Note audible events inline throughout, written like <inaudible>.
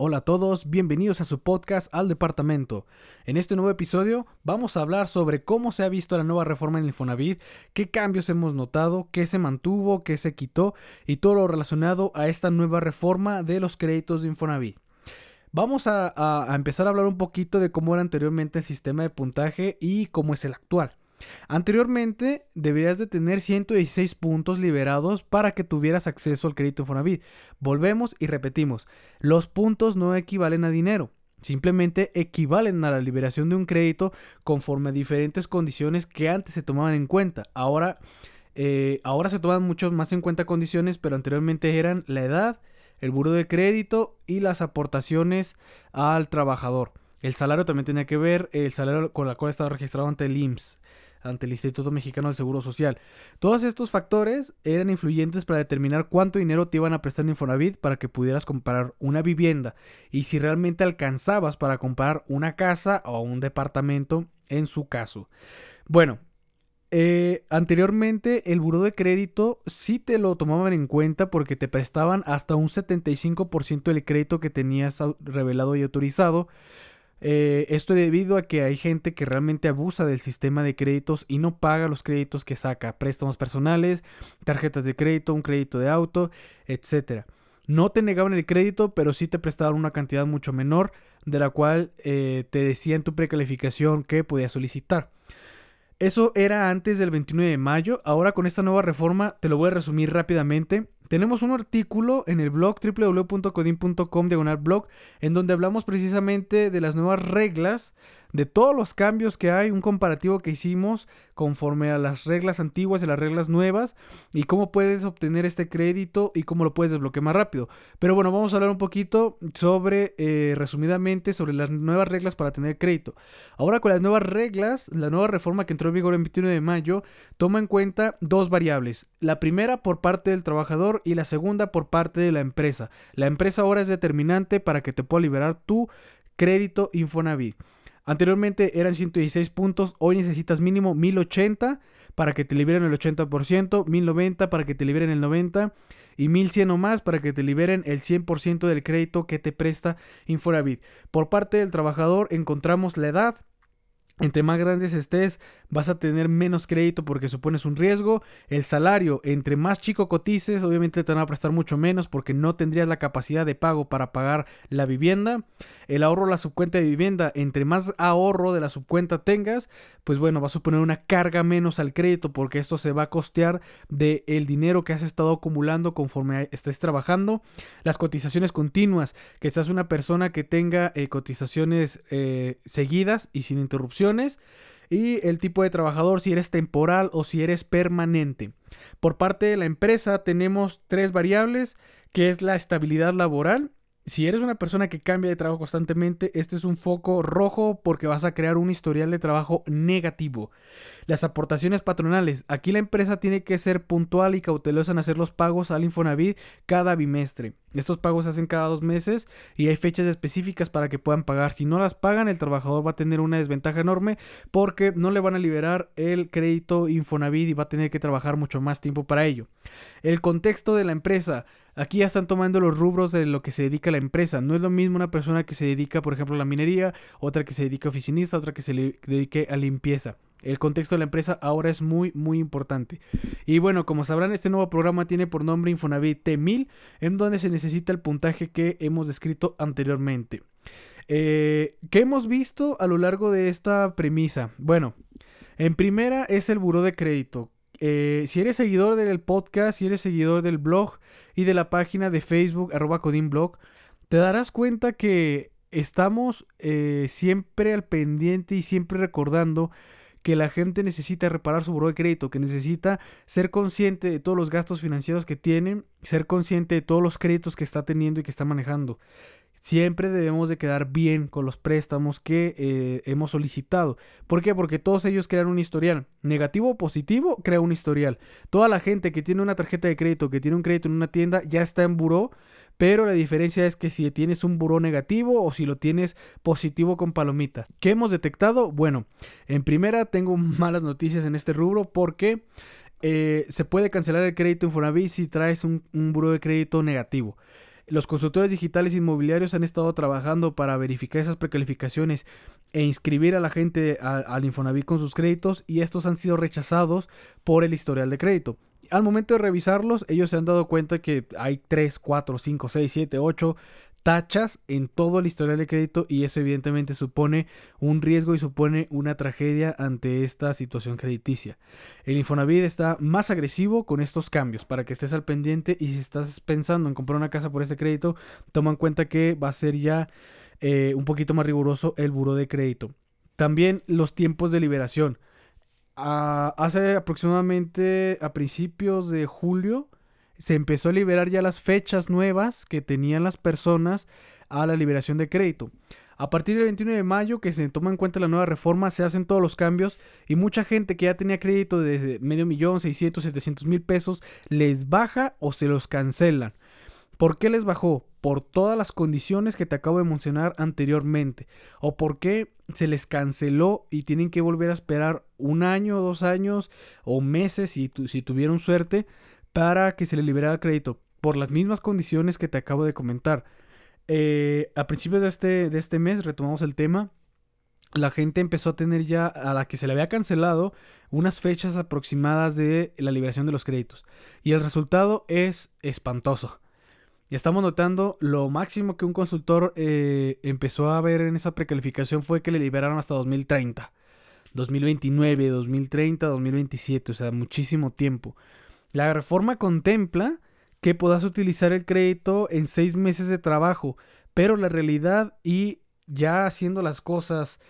Hola a todos, bienvenidos a su podcast Al Departamento. En este nuevo episodio vamos a hablar sobre cómo se ha visto la nueva reforma en Infonavit, qué cambios hemos notado, qué se mantuvo, qué se quitó y todo lo relacionado a esta nueva reforma de los créditos de Infonavit. Vamos a, a empezar a hablar un poquito de cómo era anteriormente el sistema de puntaje y cómo es el actual. Anteriormente deberías de tener 116 puntos liberados para que tuvieras acceso al crédito Infonavit. Volvemos y repetimos, los puntos no equivalen a dinero. Simplemente equivalen a la liberación de un crédito conforme a diferentes condiciones que antes se tomaban en cuenta. Ahora, eh, ahora se toman mucho más en cuenta condiciones, pero anteriormente eran la edad, el buro de crédito y las aportaciones al trabajador. El salario también tenía que ver, el salario con el cual estaba registrado ante el IMSS ante el Instituto Mexicano del Seguro Social. Todos estos factores eran influyentes para determinar cuánto dinero te iban a prestar en Infonavit para que pudieras comprar una vivienda y si realmente alcanzabas para comprar una casa o un departamento en su caso. Bueno, eh, anteriormente el buro de crédito sí te lo tomaban en cuenta porque te prestaban hasta un 75% del crédito que tenías revelado y autorizado eh, esto debido a que hay gente que realmente abusa del sistema de créditos y no paga los créditos que saca, préstamos personales, tarjetas de crédito, un crédito de auto, etc. No te negaban el crédito, pero sí te prestaban una cantidad mucho menor de la cual eh, te decía en tu precalificación que podías solicitar. Eso era antes del 29 de mayo, ahora con esta nueva reforma te lo voy a resumir rápidamente. Tenemos un artículo en el blog www.codin.com diagonal blog en donde hablamos precisamente de las nuevas reglas de todos los cambios que hay, un comparativo que hicimos conforme a las reglas antiguas y las reglas nuevas y cómo puedes obtener este crédito y cómo lo puedes desbloquear más rápido. Pero bueno, vamos a hablar un poquito sobre, eh, resumidamente, sobre las nuevas reglas para tener crédito. Ahora con las nuevas reglas, la nueva reforma que entró en vigor el 21 de mayo toma en cuenta dos variables. La primera por parte del trabajador y la segunda por parte de la empresa. La empresa ahora es determinante para que te pueda liberar tu crédito Infonavit. Anteriormente eran 116 puntos, hoy necesitas mínimo 1080 para que te liberen el 80%, 1090 para que te liberen el 90% y 1100 o más para que te liberen el 100% del crédito que te presta Infonavit. Por parte del trabajador encontramos la edad, entre más grandes estés, vas a tener menos crédito porque supones un riesgo. El salario, entre más chico cotices, obviamente te van a prestar mucho menos porque no tendrías la capacidad de pago para pagar la vivienda. El ahorro la subcuenta de vivienda, entre más ahorro de la subcuenta tengas, pues bueno, va a suponer una carga menos al crédito porque esto se va a costear del el dinero que has estado acumulando conforme estés trabajando. Las cotizaciones continuas, que seas una persona que tenga eh, cotizaciones eh, seguidas y sin y el tipo de trabajador, si eres temporal o si eres permanente. Por parte de la empresa tenemos tres variables, que es la estabilidad laboral, si eres una persona que cambia de trabajo constantemente, este es un foco rojo porque vas a crear un historial de trabajo negativo. Las aportaciones patronales. Aquí la empresa tiene que ser puntual y cautelosa en hacer los pagos al Infonavit cada bimestre. Estos pagos se hacen cada dos meses y hay fechas específicas para que puedan pagar. Si no las pagan, el trabajador va a tener una desventaja enorme porque no le van a liberar el crédito Infonavit y va a tener que trabajar mucho más tiempo para ello. El contexto de la empresa. Aquí ya están tomando los rubros de lo que se dedica la empresa. No es lo mismo una persona que se dedica, por ejemplo, a la minería, otra que se dedica a oficinista, otra que se dedique a limpieza. El contexto de la empresa ahora es muy, muy importante. Y bueno, como sabrán, este nuevo programa tiene por nombre Infonavit T1000, en donde se necesita el puntaje que hemos descrito anteriormente. Eh, ¿Qué hemos visto a lo largo de esta premisa? Bueno, en primera es el buró de crédito. Eh, si eres seguidor del podcast, si eres seguidor del blog y de la página de Facebook, arroba codinblog, te darás cuenta que estamos eh, siempre al pendiente y siempre recordando que la gente necesita reparar su buró de crédito, que necesita ser consciente de todos los gastos financieros que tiene, ser consciente de todos los créditos que está teniendo y que está manejando. Siempre debemos de quedar bien con los préstamos que eh, hemos solicitado. ¿Por qué? Porque todos ellos crean un historial. Negativo o positivo, crea un historial. Toda la gente que tiene una tarjeta de crédito, que tiene un crédito en una tienda, ya está en buró pero la diferencia es que si tienes un buró negativo o si lo tienes positivo con palomita. ¿Qué hemos detectado? Bueno, en primera tengo <laughs> malas noticias en este rubro porque eh, se puede cancelar el crédito Infonavit si traes un, un buró de crédito negativo. Los constructores digitales inmobiliarios han estado trabajando para verificar esas precalificaciones e inscribir a la gente al Infonavit con sus créditos y estos han sido rechazados por el historial de crédito. Al momento de revisarlos, ellos se han dado cuenta que hay 3, 4, 5, 6, 7, 8 tachas en todo el historial de crédito y eso evidentemente supone un riesgo y supone una tragedia ante esta situación crediticia. El Infonavit está más agresivo con estos cambios para que estés al pendiente y si estás pensando en comprar una casa por este crédito, toma en cuenta que va a ser ya eh, un poquito más riguroso el buro de crédito. También los tiempos de liberación. Ah, hace aproximadamente a principios de julio se empezó a liberar ya las fechas nuevas que tenían las personas a la liberación de crédito. A partir del 21 de mayo, que se toma en cuenta la nueva reforma, se hacen todos los cambios y mucha gente que ya tenía crédito de medio millón, 600, 700 mil pesos, les baja o se los cancelan. ¿Por qué les bajó? Por todas las condiciones que te acabo de mencionar anteriormente. ¿O por qué se les canceló y tienen que volver a esperar un año, dos años o meses si, si tuvieron suerte para que se le liberara crédito por las mismas condiciones que te acabo de comentar. Eh, a principios de este, de este mes retomamos el tema. La gente empezó a tener ya a la que se le había cancelado unas fechas aproximadas de la liberación de los créditos. Y el resultado es espantoso. Y estamos notando lo máximo que un consultor eh, empezó a ver en esa precalificación fue que le liberaron hasta 2030. 2029, 2030, 2027, o sea, muchísimo tiempo. La reforma contempla que puedas utilizar el crédito en seis meses de trabajo, pero la realidad y ya haciendo las cosas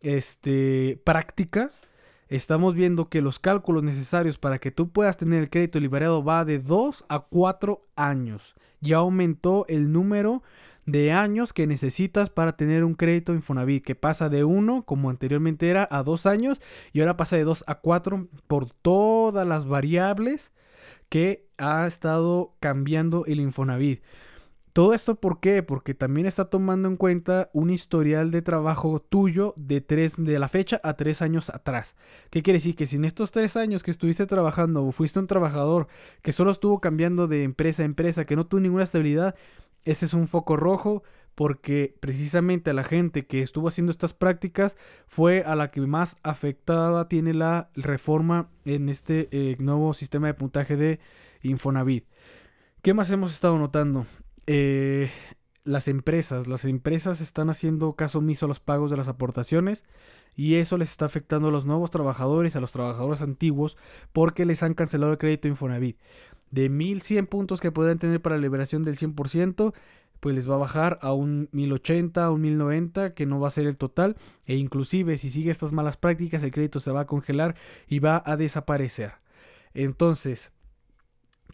este, prácticas, estamos viendo que los cálculos necesarios para que tú puedas tener el crédito liberado va de 2 a 4 años. Ya aumentó el número de años que necesitas para tener un crédito Infonavit, que pasa de 1, como anteriormente era, a 2 años y ahora pasa de 2 a 4 por todas las variables que ha estado cambiando el Infonavit. Todo esto ¿por qué? Porque también está tomando en cuenta un historial de trabajo tuyo de, tres, de la fecha a tres años atrás. ¿Qué quiere decir? Que si en estos tres años que estuviste trabajando o fuiste un trabajador que solo estuvo cambiando de empresa a empresa, que no tuvo ninguna estabilidad, ese es un foco rojo porque precisamente a la gente que estuvo haciendo estas prácticas fue a la que más afectada tiene la reforma en este eh, nuevo sistema de puntaje de Infonavit. ¿Qué más hemos estado notando? Eh, las empresas, las empresas están haciendo caso omiso a los pagos de las aportaciones y eso les está afectando a los nuevos trabajadores, a los trabajadores antiguos, porque les han cancelado el crédito Infonavit. De 1100 puntos que pueden tener para la liberación del 100%, pues les va a bajar a un 1080, a un 1090, que no va a ser el total. E inclusive si sigue estas malas prácticas, el crédito se va a congelar y va a desaparecer. Entonces,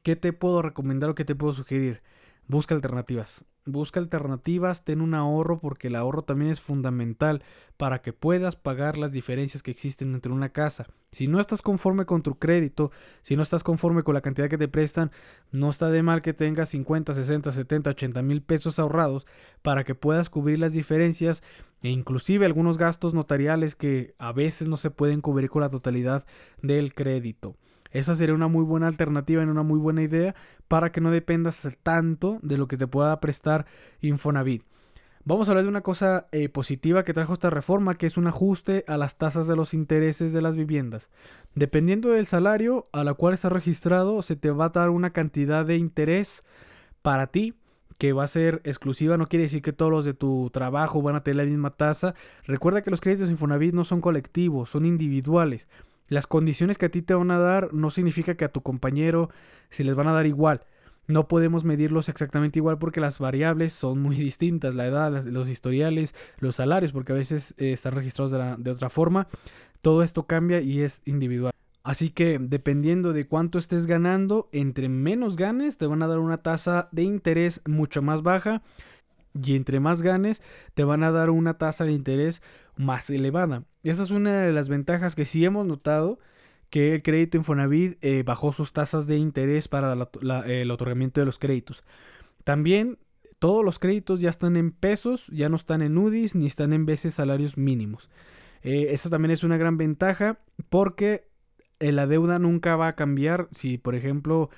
¿qué te puedo recomendar o qué te puedo sugerir? Busca alternativas. Busca alternativas, ten un ahorro porque el ahorro también es fundamental para que puedas pagar las diferencias que existen entre una casa. Si no estás conforme con tu crédito, si no estás conforme con la cantidad que te prestan, no está de mal que tengas 50, 60, 70, 80 mil pesos ahorrados para que puedas cubrir las diferencias e inclusive algunos gastos notariales que a veces no se pueden cubrir con la totalidad del crédito. Esa sería una muy buena alternativa y una muy buena idea para que no dependas tanto de lo que te pueda prestar Infonavit. Vamos a hablar de una cosa eh, positiva que trajo esta reforma, que es un ajuste a las tasas de los intereses de las viviendas. Dependiendo del salario a la cual estás registrado, se te va a dar una cantidad de interés para ti que va a ser exclusiva, no quiere decir que todos los de tu trabajo van a tener la misma tasa. Recuerda que los créditos Infonavit no son colectivos, son individuales. Las condiciones que a ti te van a dar no significa que a tu compañero se les van a dar igual. No podemos medirlos exactamente igual porque las variables son muy <laughs> distintas, la edad, los historiales, los salarios, porque a veces eh, están registrados de, de otra forma. Todo esto cambia y es individual. Así que dependiendo de cuánto estés ganando, entre menos ganes te van a dar una tasa de interés mucho más baja y entre más ganes te van a dar una tasa de interés más elevada. Esa es una de las ventajas que sí hemos notado que el crédito Infonavit eh, bajó sus tasas de interés para el otorgamiento de los créditos. También todos los créditos ya están en pesos, ya no están en UDIs ni están en veces salarios mínimos. Eh, esa también es una gran ventaja porque eh, la deuda nunca va a cambiar. Si, por ejemplo,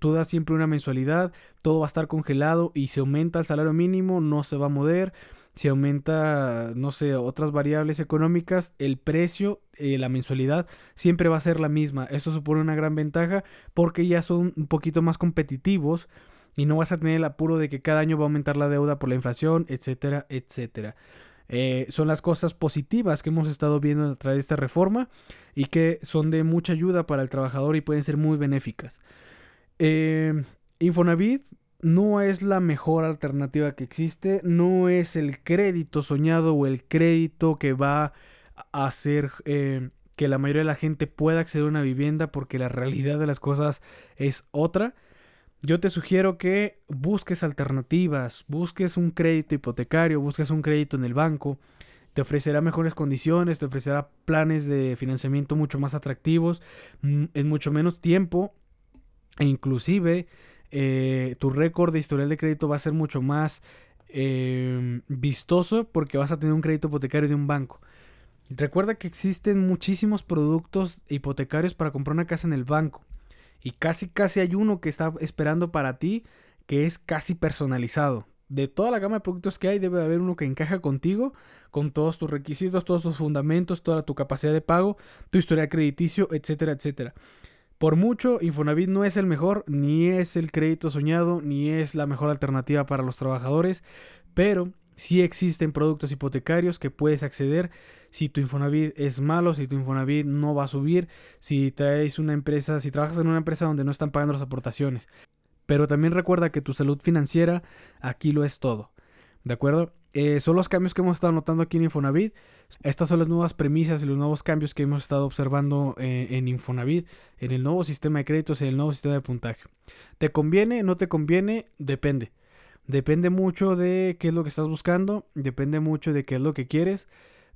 tú das siempre una mensualidad, todo va a estar congelado y si aumenta el salario mínimo no se va a mover. Si aumenta, no sé, otras variables económicas, el precio, eh, la mensualidad siempre va a ser la misma. Esto supone una gran ventaja porque ya son un poquito más competitivos y no vas a tener el apuro de que cada año va a aumentar la deuda por la inflación, etcétera, etcétera. Eh, son las cosas positivas que hemos estado viendo a través de esta reforma y que son de mucha ayuda para el trabajador y pueden ser muy benéficas. Eh, no es la mejor alternativa que existe, no es el crédito soñado o el crédito que va a hacer eh, que la mayoría de la gente pueda acceder a una vivienda porque la realidad de las cosas es otra. Yo te sugiero que busques alternativas, busques un crédito hipotecario, busques un crédito en el banco, te ofrecerá mejores condiciones, te ofrecerá planes de financiamiento mucho más atractivos, mm, en mucho menos tiempo e inclusive eh, tu récord de historial de crédito va a ser mucho más em, vistoso porque vas a tener un crédito hipotecario de un banco. Recuerda que existen muchísimos productos hipotecarios para comprar una casa en el banco. Y casi casi hay uno que está esperando para ti que es casi personalizado. De toda la gama de productos que hay debe haber uno que encaja contigo, con todos tus requisitos, todos tus fundamentos, toda tu capacidad de pago, tu historial crediticio, etcétera, etcétera. Por mucho, Infonavit no es el mejor, ni es el crédito soñado, ni es la mejor alternativa para los trabajadores, pero sí existen productos hipotecarios que puedes acceder si tu Infonavit es malo, si tu Infonavit no va a subir, si traes una empresa, si trabajas en una empresa donde no están pagando las aportaciones. Pero también recuerda que tu salud financiera aquí lo es todo. ¿De acuerdo? Eh, son los cambios que hemos estado notando aquí en Infonavit. Estas son las nuevas premisas y los nuevos cambios que hemos estado observando eh, en Infonavit, en el nuevo sistema de créditos, en el nuevo sistema de puntaje. ¿Te conviene? ¿No te conviene? Depende. Depende mucho de qué es lo que estás buscando, depende mucho de qué es lo que quieres,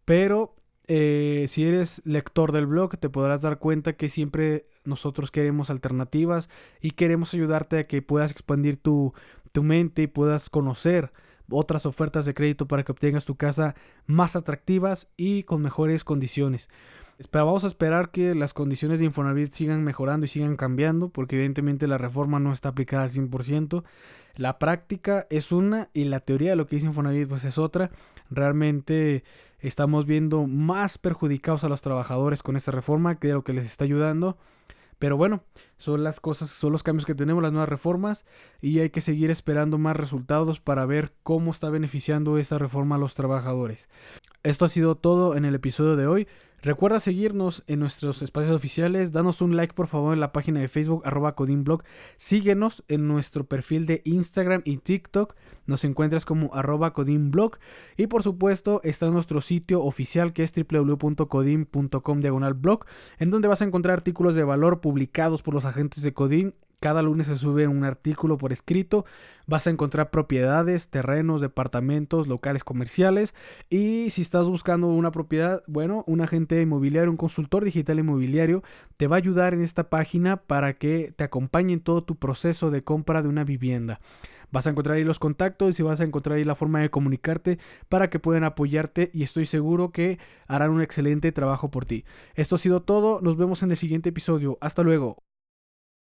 pero eh, si eres lector del blog te podrás dar cuenta que siempre nosotros queremos alternativas y queremos ayudarte a que puedas expandir tu, tu mente y puedas conocer otras ofertas de crédito para que obtengas tu casa más atractivas y con mejores condiciones. Pero vamos a esperar que las condiciones de Infonavit sigan mejorando y sigan cambiando, porque evidentemente la reforma no está aplicada al 100%. La práctica es una y la teoría de lo que dice Infonavit pues es otra. Realmente estamos viendo más perjudicados a los trabajadores con esta reforma que de lo que les está ayudando. Pero bueno, son las cosas, son los cambios que tenemos, las nuevas reformas, y hay que seguir esperando más resultados para ver cómo está beneficiando esta reforma a los trabajadores. Esto ha sido todo en el episodio de hoy. Recuerda seguirnos en nuestros espacios oficiales, danos un like por favor en la página de Facebook arroba codinblog, síguenos en nuestro perfil de Instagram y TikTok, nos encuentras como arroba codinblog. Y por supuesto está nuestro sitio oficial que es www.codin.com diagonal blog, en donde vas a encontrar artículos de valor publicados por los agentes de Codin cada lunes se sube un artículo por escrito. Vas a encontrar propiedades, terrenos, departamentos, locales comerciales. Y si estás buscando una propiedad, bueno, un agente inmobiliario, un consultor digital inmobiliario, te va a ayudar en esta página para que te acompañe en todo tu proceso de compra de una vivienda. Vas a encontrar ahí los contactos y vas a encontrar ahí la forma de comunicarte para que puedan apoyarte y estoy seguro que harán un excelente trabajo por ti. Esto ha sido todo, nos vemos en el siguiente episodio. Hasta luego.